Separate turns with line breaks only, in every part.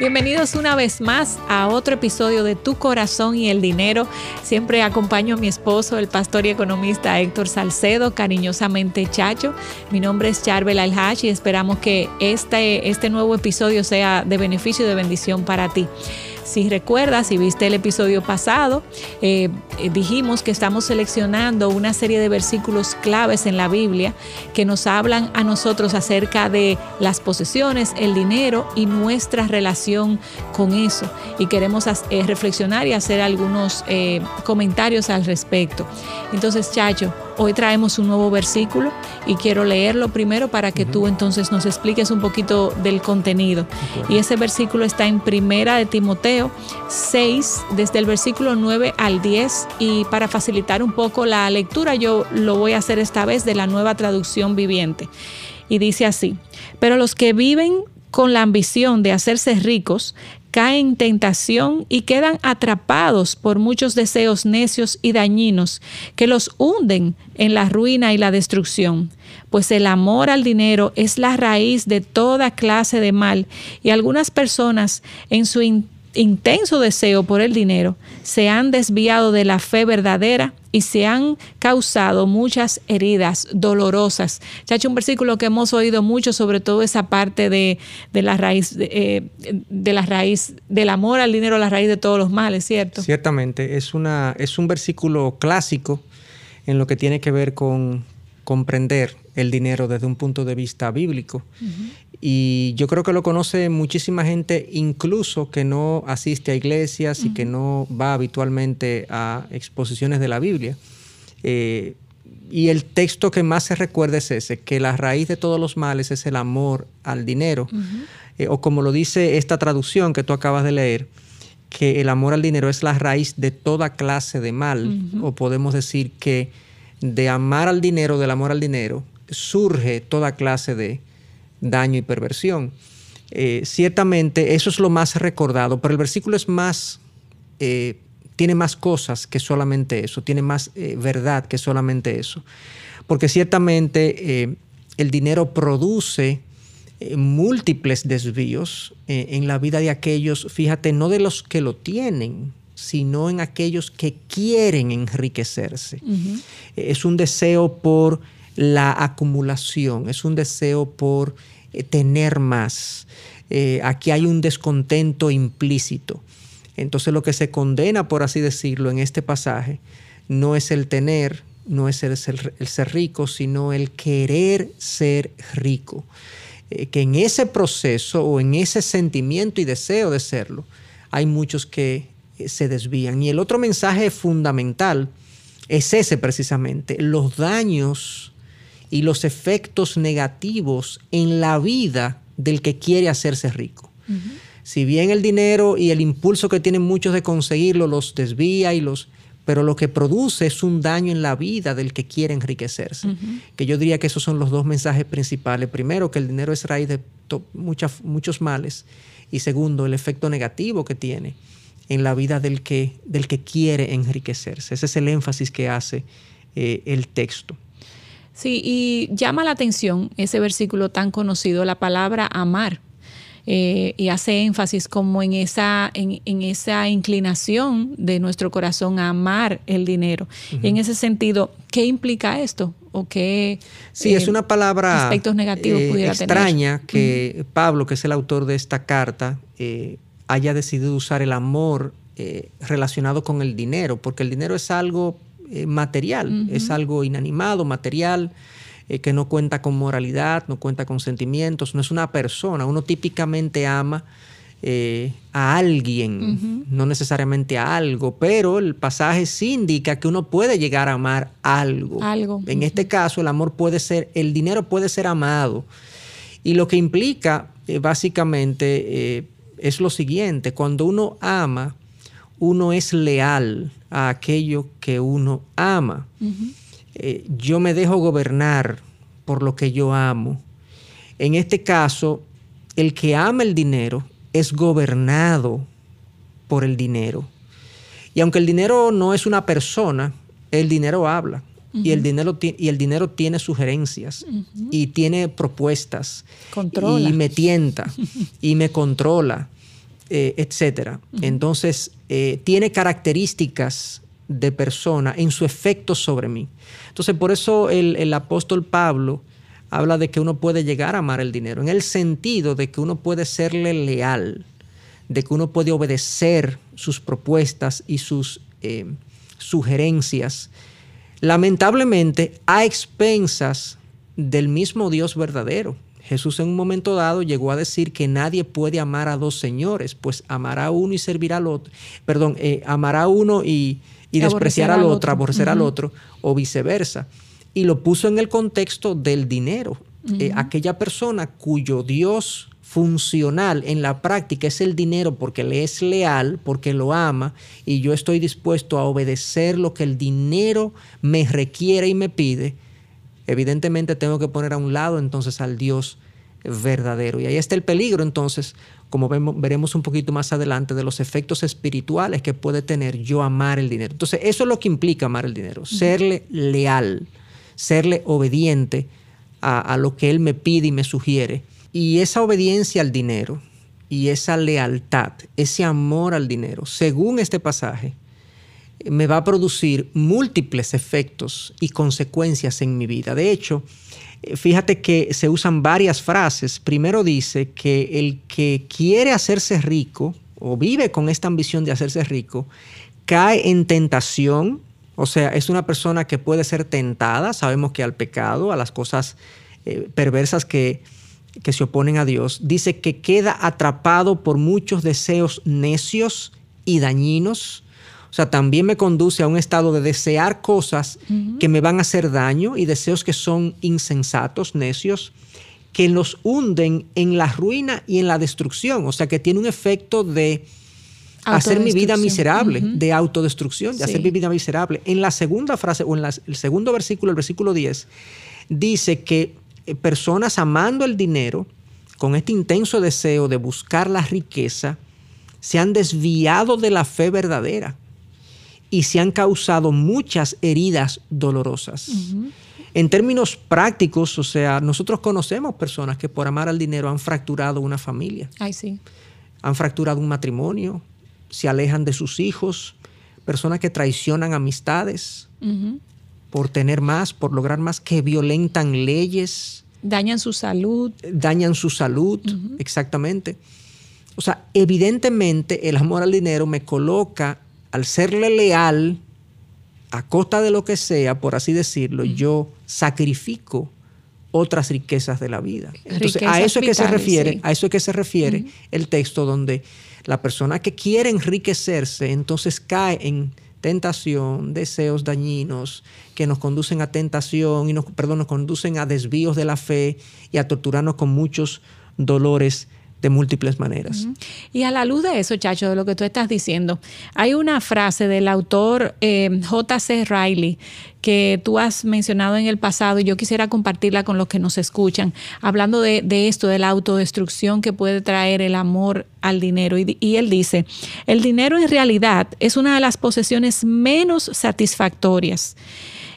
Bienvenidos una vez más a otro episodio de Tu Corazón y el Dinero. Siempre acompaño a mi esposo, el pastor y economista Héctor Salcedo, cariñosamente Chacho. Mi nombre es Charbel Alhaj y esperamos que este, este nuevo episodio sea de beneficio y de bendición para ti. Si recuerdas, si viste el episodio pasado, eh, eh, dijimos que estamos seleccionando una serie de versículos claves en la Biblia que nos hablan a nosotros acerca de las posesiones, el dinero y nuestra relación con eso. Y queremos eh, reflexionar y hacer algunos comentarios al respecto. Entonces, Chacho, Hoy traemos un nuevo versículo y quiero leerlo primero para que tú entonces nos expliques un poquito del contenido. Y ese versículo está en Primera de Timoteo 6, desde el versículo 9 al 10. Y para facilitar un poco la lectura, yo lo voy a hacer esta vez de la nueva traducción viviente. Y dice así, pero los que viven con la ambición de hacerse ricos caen en tentación y quedan atrapados por muchos deseos necios y dañinos que los hunden en la ruina y la destrucción. Pues el amor al dinero es la raíz de toda clase de mal y algunas personas en su intenso deseo por el dinero se han desviado de la fe verdadera y se han causado muchas heridas dolorosas. Ya hecho un versículo que hemos oído mucho, sobre todo esa parte de, la raíz, eh, de, la raíz del amor al dinero, la raíz de todos los males, ¿cierto?
Ciertamente, es, una, es un versículo clásico en lo que tiene que ver con comprender el dinero desde un punto de vista bíblico. Y yo creo que lo conoce muchísima gente, incluso que no asiste a iglesias y que no va habitualmente a exposiciones de la Biblia. Eh, y el texto que más se recuerda es ese, que la raíz de todos los males es el amor al dinero. Eh, o como lo dice esta traducción que tú acabas de leer, que el amor al dinero es la raíz de toda clase de mal. O podemos decir que de amar al dinero, del amor al dinero, surge toda clase de daño y perversión. Eh, ciertamente eso es lo más recordado, pero el versículo es más, eh, tiene más cosas que solamente eso, tiene más eh, verdad que solamente eso. Porque ciertamente el dinero produce múltiples desvíos en la vida de aquellos, fíjate, no de los que lo tienen, sino en aquellos que quieren enriquecerse. Es un deseo por la acumulación, es un deseo por eh, tener más. Eh, aquí hay un descontento implícito. Entonces lo que se condena, por así decirlo, en este pasaje, no es el tener, no es el ser, rico, sino el querer ser rico. Eh, que en ese proceso o en ese sentimiento y deseo de serlo, hay muchos que se desvían. Y el otro mensaje fundamental es ese precisamente, los daños y los efectos negativos en la vida del que quiere hacerse rico. Si bien el dinero y el impulso que tienen muchos de conseguirlo los desvía y los pero lo que produce es un daño en la vida del que quiere enriquecerse. Que yo diría que esos son los dos mensajes principales. Primero, que el dinero es raíz de muchos males. Y segundo, el efecto negativo que tiene en la vida del que, del que quiere enriquecerse. Ese es el énfasis que hace eh, el texto.
Sí, y llama la atención ese versículo tan conocido, la palabra amar. Eh, y hace énfasis como en esa, en, esa inclinación de nuestro corazón a amar el dinero. Y en ese sentido, ¿qué implica esto? ¿O qué
sí, es eh, una palabra
aspectos negativos
eh, extraña que Pablo, que es el autor de esta carta, haya decidido usar el amor relacionado con el dinero, porque el dinero es algo eh, material, es algo inanimado, material, eh, que no cuenta con moralidad, no cuenta con sentimientos, no es una persona. Uno típicamente ama eh, a alguien, no necesariamente a algo, pero el pasaje sí indica que uno puede llegar a amar algo.
algo.
En este caso, el amor puede ser, el dinero puede ser amado. Y lo que implica básicamente es lo siguiente, cuando uno ama, uno es leal a aquello que uno ama. Eh, yo me dejo gobernar por lo que yo amo. En este caso, el que ama el dinero es gobernado por el dinero. Y aunque el dinero no es una persona, el dinero habla. Y, el dinero y el dinero tiene sugerencias y tiene propuestas.
Controla.
Y me tienta y me controla, eh, etc. Entonces, eh, tiene características de persona en su efecto sobre mí. Entonces, por eso el, el apóstol Pablo habla de que uno puede llegar a amar el dinero, en el sentido de que uno puede serle leal, de que uno puede obedecer sus propuestas y sus eh, sugerencias, lamentablemente a expensas del mismo Dios verdadero. Jesús en un momento dado llegó a decir que nadie puede amar a dos señores, pues amará a uno y servirá al otro, perdón, eh, amará a uno y, despreciar al, otro, aborrecer al otro, o viceversa. Y lo puso en el contexto del dinero. Eh, aquella persona cuyo Dios funcional en la práctica es el dinero porque le es leal, porque lo ama y yo estoy dispuesto a obedecer lo que el dinero me requiere y me pide, evidentemente tengo que poner a un lado entonces al Dios verdadero. Y ahí está el peligro entonces, como vemos, veremos un poquito más adelante, de los efectos espirituales que puede tener yo amar el dinero. Entonces eso es lo que implica amar el dinero, serle leal, serle obediente a, a lo que Él me pide y me sugiere y esa obediencia al dinero y esa lealtad, ese amor al dinero, según este pasaje, me va a producir múltiples efectos y consecuencias en mi vida. De hecho, fíjate que se usan varias frases. Primero dice que el que quiere hacerse rico o vive con esta ambición de hacerse rico, cae en tentación, o sea, es una persona que puede ser tentada, sabemos que al pecado, a las cosas eh, perversas que, que se oponen a Dios, dice que queda atrapado por muchos deseos necios y dañinos. O sea, también me conduce a un estado de desear cosas que me van a hacer daño y deseos que son insensatos, necios, que los hunden en la ruina y en la destrucción. O sea, que tiene un efecto de hacer mi vida miserable, de autodestrucción, de hacer mi vida miserable. En la segunda frase, o en el segundo versículo, el versículo 10, dice que personas amando el dinero, con este intenso deseo de buscar la riqueza, se han desviado de la fe verdadera y se han causado muchas heridas dolorosas. En términos prácticos, o sea, nosotros conocemos personas que por amar al dinero han fracturado una familia.
Ay, sí.
Han fracturado un matrimonio, se alejan de sus hijos, personas que traicionan amistades, por tener más, por lograr más, que violentan leyes.
Dañan su salud.
Dañan su salud, exactamente. O sea, evidentemente el amor al dinero me coloca, al serle leal, a costa de lo que sea, por así decirlo, yo sacrifico otras riquezas de la vida. Entonces, a eso es que se refiere, a eso es que se refiere el texto donde la persona que quiere enriquecerse, entonces cae en tentación, deseos dañinos que nos conducen a tentación y nos, perdón, nos conducen a desvíos de la fe y a torturarnos con muchos dolores de múltiples maneras.
Y a la luz de eso, Chacho, de lo que tú estás diciendo, hay una frase del autor eh, J.C. Riley que tú has mencionado en el pasado y yo quisiera compartirla con los que nos escuchan, hablando de, esto, de la autodestrucción que puede traer el amor al dinero. Y, y él dice, el dinero en realidad es una de las posesiones menos satisfactorias.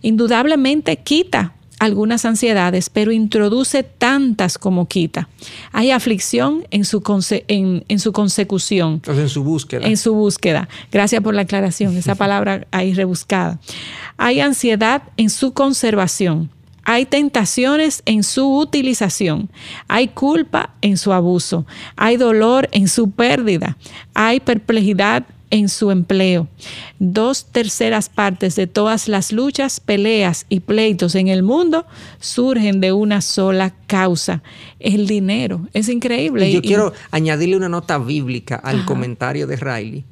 Indudablemente quita algunas ansiedades, pero introduce tantas como quita. Hay aflicción en su, en, su consecución.
en su búsqueda.
En su búsqueda. Gracias por la aclaración, esa palabra ahí rebuscada. Hay ansiedad en su conservación. Hay tentaciones en su utilización, hay culpa en su abuso, hay dolor en su pérdida, hay perplejidad en su empleo. Dos terceras partes de todas las luchas, peleas y pleitos en el mundo surgen de una sola causa, el dinero. Es increíble.
yo quiero añadirle una nota bíblica al comentario de Riley.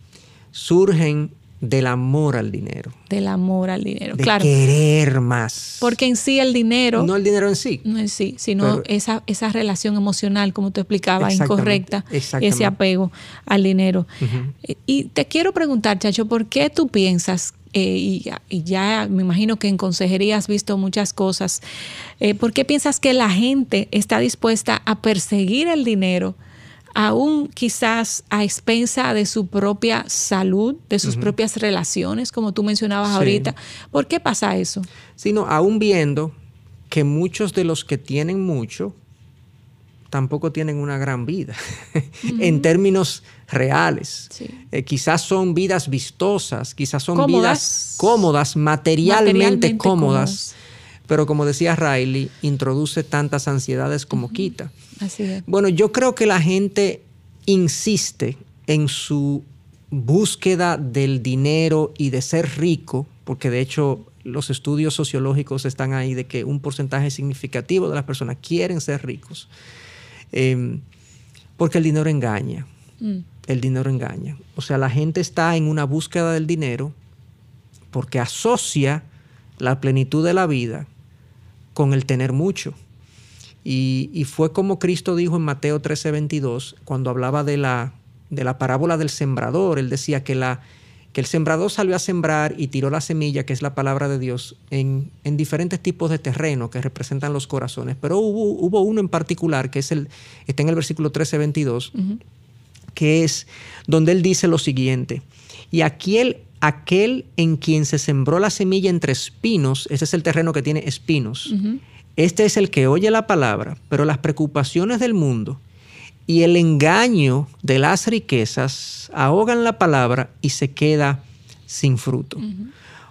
Surgen del amor al dinero.
Del amor al dinero,
de
claro.
Querer más.
Porque en sí el dinero.
No el dinero en sí.
No en sí, sino esa, esa relación emocional, como tú explicabas, incorrecta. Ese apego al dinero. Y te quiero preguntar, Chacho, ¿por qué tú piensas eh, y, ya me imagino que en consejería has visto muchas cosas. Eh, ¿Por qué piensas que la gente está dispuesta a perseguir el dinero aún quizás a expensa de su propia salud, de sus propias relaciones, como tú mencionabas ahorita. ¿Por qué pasa eso?
Sino aún viendo que muchos de los que tienen mucho tampoco tienen una gran vida en términos reales. Eh, quizás son vidas vistosas, quizás son vidas cómodas, materialmente, cómodas, pero como decía Riley, introduce tantas ansiedades como quita. Bueno, yo creo que la gente insiste en su búsqueda del dinero y de ser rico, porque de hecho los estudios sociológicos están ahí de que un porcentaje significativo de las personas quieren ser ricos. Em, porque el dinero engaña. Mm. El dinero engaña. O sea, la gente está en una búsqueda del dinero porque asocia la plenitud de la vida con el tener mucho. Y, fue como Cristo dijo en Mateo 13:22, cuando hablaba de la, de la parábola del sembrador. Él decía que la, que el sembrador salió a sembrar y tiró la semilla, que es la palabra de Dios, en, diferentes tipos de terreno que representan los corazones. Pero hubo, uno en particular, que es el, está en el versículo 13, 22, que es donde él dice lo siguiente, y aquel, aquel en quien se sembró la semilla entre espinos, ese es el terreno que tiene espinos, este es el que oye la palabra, pero las preocupaciones del mundo, y el engaño de las riquezas ahogan la palabra y se queda sin fruto.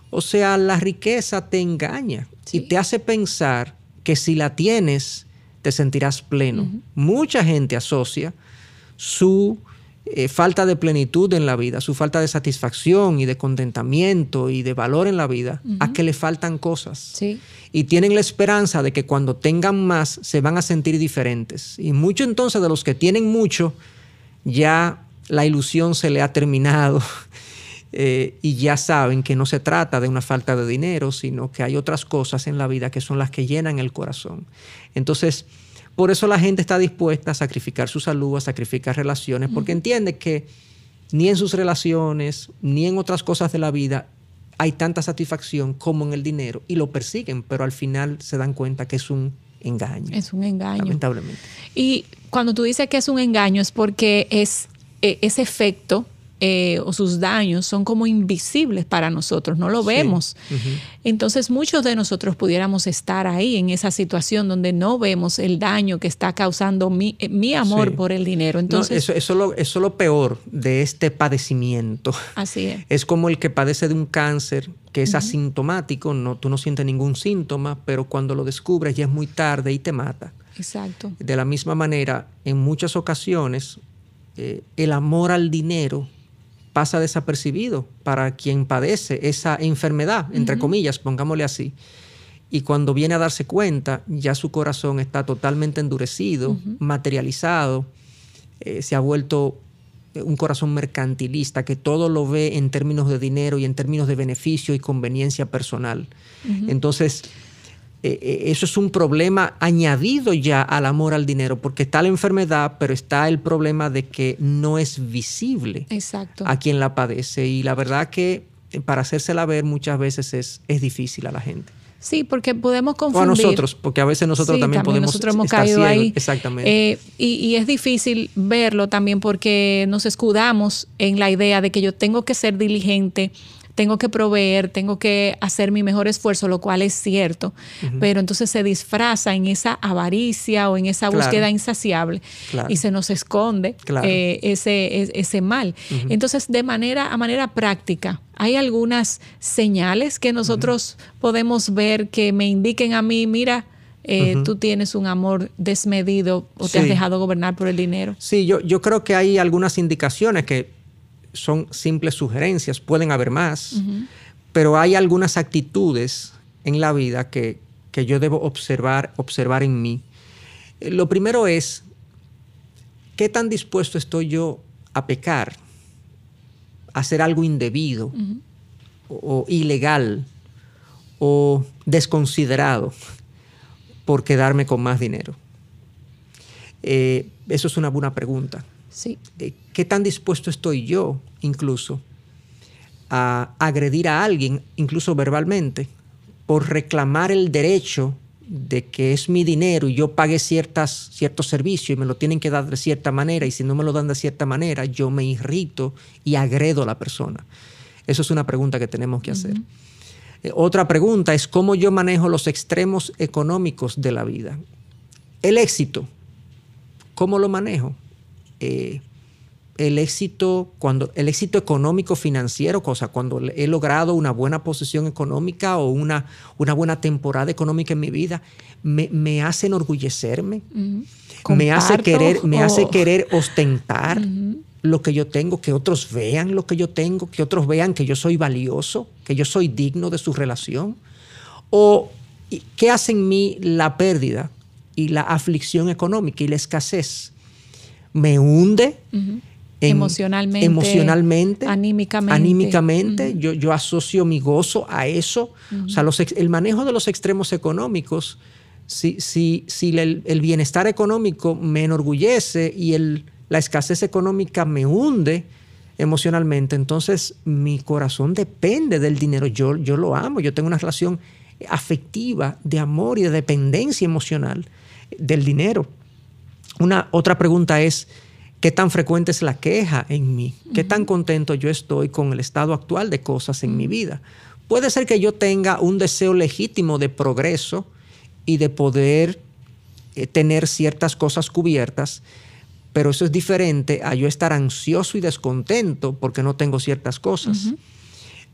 O sea, la riqueza te engaña y te hace pensar que si la tienes, te sentirás pleno. Mucha gente asocia su eh, falta de plenitud en la vida, su falta de satisfacción y de contentamiento y de valor en la vida, a que le faltan cosas. Y tienen la esperanza de que cuando tengan más se van a sentir diferentes. Y mucho entonces de los que tienen mucho, ya la ilusión se le ha terminado eh, y ya saben que no se trata de una falta de dinero, sino que hay otras cosas en la vida que son las que llenan el corazón. Entonces, por eso la gente está dispuesta a sacrificar su salud, a sacrificar relaciones, porque entiende que ni en sus relaciones, ni en otras cosas de la vida hay tanta satisfacción como en el dinero y lo persiguen, pero al final se dan cuenta que es un engaño.
Es un engaño.
Lamentablemente.
Y cuando tú dices que es un engaño es porque es eh, ese efecto eh, o sus daños son como invisibles para nosotros, no lo vemos. Entonces muchos de nosotros pudiéramos estar ahí en esa situación donde no vemos el daño que está causando mi, eh, amor por el dinero. Entonces,
eso, lo, es lo peor de este padecimiento.
Así es.
Es como el que padece de un cáncer que es asintomático, no, tú no sientes ningún síntoma, pero cuando lo descubres ya es muy tarde y te mata.
Exacto.
De la misma manera, en muchas ocasiones, eh, el amor al dinero pasa desapercibido para quien padece esa enfermedad, entre comillas, pongámosle así. Y cuando viene a darse cuenta, ya su corazón está totalmente endurecido, materializado, eh, se ha vuelto un corazón mercantilista que todo lo ve en términos de dinero y en términos de beneficio y conveniencia personal. Entonces, eh, eh, eso es un problema añadido ya al amor al dinero, porque está la enfermedad, pero está el problema de que no es visible a quien la padece. Y la verdad que eh, para hacérsela ver muchas veces es, es difícil a la gente.
Sí, porque podemos confundir.
O a nosotros, porque a veces nosotros también, podemos
nosotros hemos caído ahí.
Exactamente.
y, y, es difícil verlo también porque nos escudamos en la idea de que yo tengo que ser diligente tengo que proveer, tengo que hacer mi mejor esfuerzo, lo cual es cierto, pero entonces se disfraza en esa avaricia o en esa búsqueda insaciable y se nos esconde eh, ese, ese mal. Entonces, de manera, a manera práctica, hay algunas señales que nosotros podemos ver que me indiquen a mí, mira, eh, tú tienes un amor desmedido o te has dejado gobernar por el dinero.
Sí, yo, yo creo que hay algunas indicaciones que son simples sugerencias, pueden haber más, pero hay algunas actitudes en la vida que, yo debo observar, observar en mí. Eh, lo primero es, ¿qué tan dispuesto estoy yo a pecar, a hacer algo indebido o, ilegal o desconsiderado por quedarme con más dinero? Eh, eso es una buena pregunta.
Sí.
Eh, ¿Qué tan dispuesto estoy yo incluso a agredir a alguien, incluso verbalmente, por reclamar el derecho de que es mi dinero y yo pagué ciertas, ciertos servicios y me lo tienen que dar de cierta manera y si no me lo dan de cierta manera, yo me irrito y agredo a la persona. Eso es una pregunta que tenemos que hacer. Eh, otra pregunta es cómo yo manejo los extremos económicos de la vida. El éxito, ¿cómo lo manejo? Eh, el éxito, cuando, el éxito económico financiero, cosa, cuando he logrado una buena posición económica o una, una buena temporada económica en mi vida, me, hace enorgullecerme, me, hace querer, me hace querer ostentar lo que yo tengo, que otros vean lo que yo tengo, que otros vean que yo soy valioso, que yo soy digno de su relación. O qué hace en mí la pérdida y la aflicción económica y la escasez. Me hunde
emocionalmente,
emocionalmente,
anímicamente.
anímicamente. yo, yo, asocio mi gozo a eso. O sea, el manejo de los extremos económicos, si, si, si el, bienestar económico me enorgullece y el, la escasez económica me hunde emocionalmente, entonces mi corazón depende del dinero. Yo, yo lo amo, yo tengo una relación afectiva de amor y de dependencia emocional del dinero. Una otra pregunta es, ¿Qué tan frecuente es la queja en mí? ¿Qué tan contento yo estoy con el estado actual de cosas en mi vida? Puede ser que yo tenga un deseo legítimo de progreso y de poder eh, tener ciertas cosas cubiertas, pero eso es diferente a yo estar ansioso y descontento porque no tengo ciertas cosas.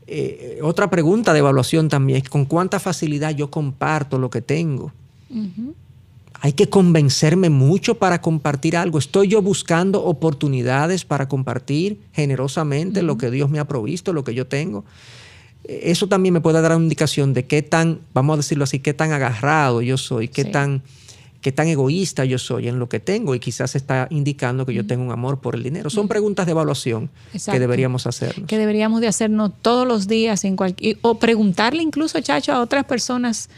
Eh, otra pregunta de evaluación también es con cuánta facilidad yo comparto lo que tengo hay que convencerme mucho para compartir algo. Estoy yo buscando oportunidades para compartir generosamente lo que Dios me ha provisto, lo que yo tengo. Eso también me puede dar una indicación de qué tan, vamos a decirlo así, qué tan agarrado yo soy, qué tan qué tan egoísta yo soy en lo que tengo y quizás está indicando que yo tengo un amor por el dinero. Son preguntas de evaluación que deberíamos hacernos.
Que deberíamos de hacernos todos los días en cualquier, o preguntarle incluso, Chacho, a otras personas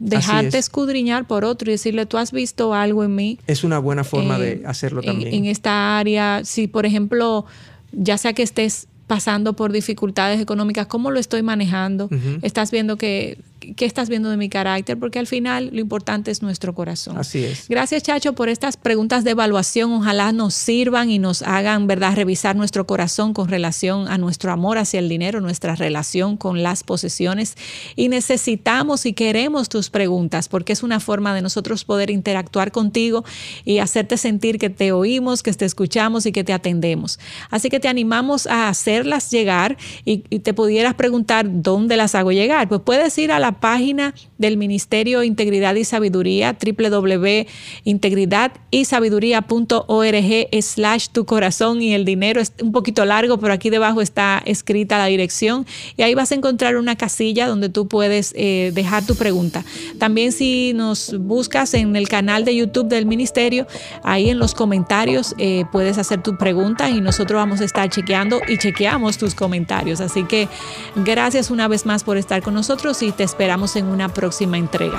dejarte escudriñar por otro y decirle, tú has visto algo en mí.
Es una buena forma de hacerlo también.
En, esta área, si por ejemplo, ya sea que estés pasando por dificultades económicas, ¿cómo lo estoy manejando? Estás viendo que ¿qué estás viendo de mi carácter? Porque al final lo importante es nuestro corazón.
Así es.
Gracias, Chacho, por estas preguntas de evaluación. Ojalá nos sirvan y nos hagan, ¿verdad?, revisar nuestro corazón con relación a nuestro amor hacia el dinero, nuestra relación con las posesiones. Y necesitamos y queremos tus preguntas porque es una forma de nosotros poder interactuar contigo y hacerte sentir que te oímos, que te escuchamos y que te atendemos. Así que te animamos a hacerlas llegar y, y te pudieras preguntar dónde las hago llegar. Pues puedes ir a la página del Ministerio Integridad y Sabiduría, www.integridadysabiduría.org slash tu corazón y el dinero. Es un poquito largo, pero aquí debajo está escrita la dirección y ahí vas a encontrar una casilla donde tú puedes eh, dejar tu pregunta. También si nos buscas en el canal de YouTube del Ministerio, ahí en los comentarios eh, puedes hacer tu pregunta y nosotros vamos a estar chequeando y chequeamos tus comentarios. Así que gracias una vez más por estar con nosotros y te esperamos en una próxima entrega.